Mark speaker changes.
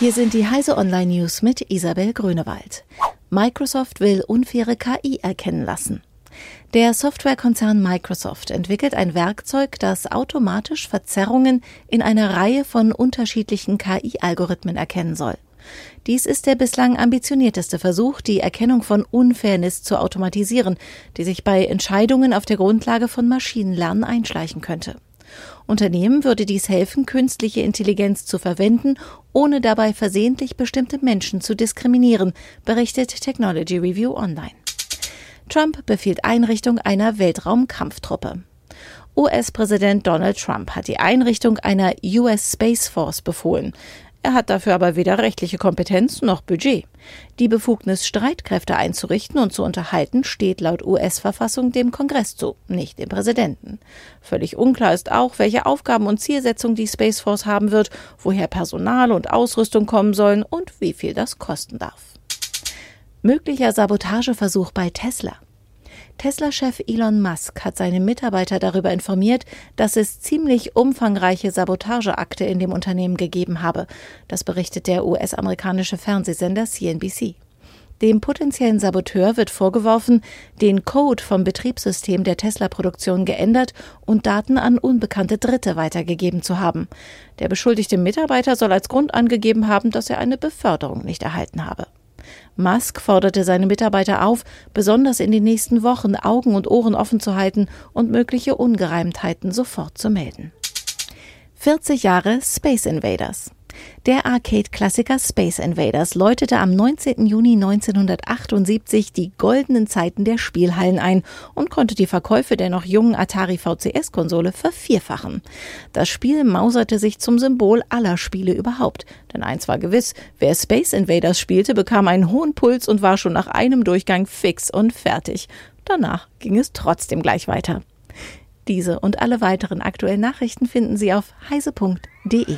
Speaker 1: Hier sind die Heise Online News mit Isabel Grünewald. Microsoft will unfaire KI erkennen lassen. Der Softwarekonzern Microsoft entwickelt ein Werkzeug, das automatisch Verzerrungen in einer Reihe von unterschiedlichen KI-Algorithmen erkennen soll. Dies ist der bislang ambitionierteste Versuch, die Erkennung von Unfairness zu automatisieren, die sich bei Entscheidungen auf der Grundlage von Maschinenlernen einschleichen könnte. Unternehmen würde dies helfen, künstliche Intelligenz zu verwenden, ohne dabei versehentlich bestimmte Menschen zu diskriminieren, berichtet Technology Review Online. Trump befiehlt Einrichtung einer Weltraumkampftruppe. US-Präsident Donald Trump hat die Einrichtung einer US Space Force befohlen. Er hat dafür aber weder rechtliche Kompetenz noch Budget. Die Befugnis, Streitkräfte einzurichten und zu unterhalten, steht laut US-Verfassung dem Kongress zu, nicht dem Präsidenten. Völlig unklar ist auch, welche Aufgaben und Zielsetzung die Space Force haben wird, woher Personal und Ausrüstung kommen sollen und wie viel das kosten darf. Möglicher Sabotageversuch bei Tesla. Tesla-Chef Elon Musk hat seine Mitarbeiter darüber informiert, dass es ziemlich umfangreiche Sabotageakte in dem Unternehmen gegeben habe. Das berichtet der US-amerikanische Fernsehsender CNBC. Dem potenziellen Saboteur wird vorgeworfen, den Code vom Betriebssystem der Tesla-Produktion geändert und Daten an unbekannte Dritte weitergegeben zu haben. Der beschuldigte Mitarbeiter soll als Grund angegeben haben, dass er eine Beförderung nicht erhalten habe. Musk forderte seine Mitarbeiter auf, besonders in den nächsten Wochen Augen und Ohren offen zu halten und mögliche Ungereimtheiten sofort zu melden. 40 Jahre Space Invaders. Der Arcade-Klassiker Space Invaders läutete am 19. Juni 1978 die goldenen Zeiten der Spielhallen ein und konnte die Verkäufe der noch jungen Atari VCS-Konsole vervierfachen. Das Spiel mauserte sich zum Symbol aller Spiele überhaupt. Denn eins war gewiss, wer Space Invaders spielte, bekam einen hohen Puls und war schon nach einem Durchgang fix und fertig. Danach ging es trotzdem gleich weiter. Diese und alle weiteren aktuellen Nachrichten finden Sie auf heise.de.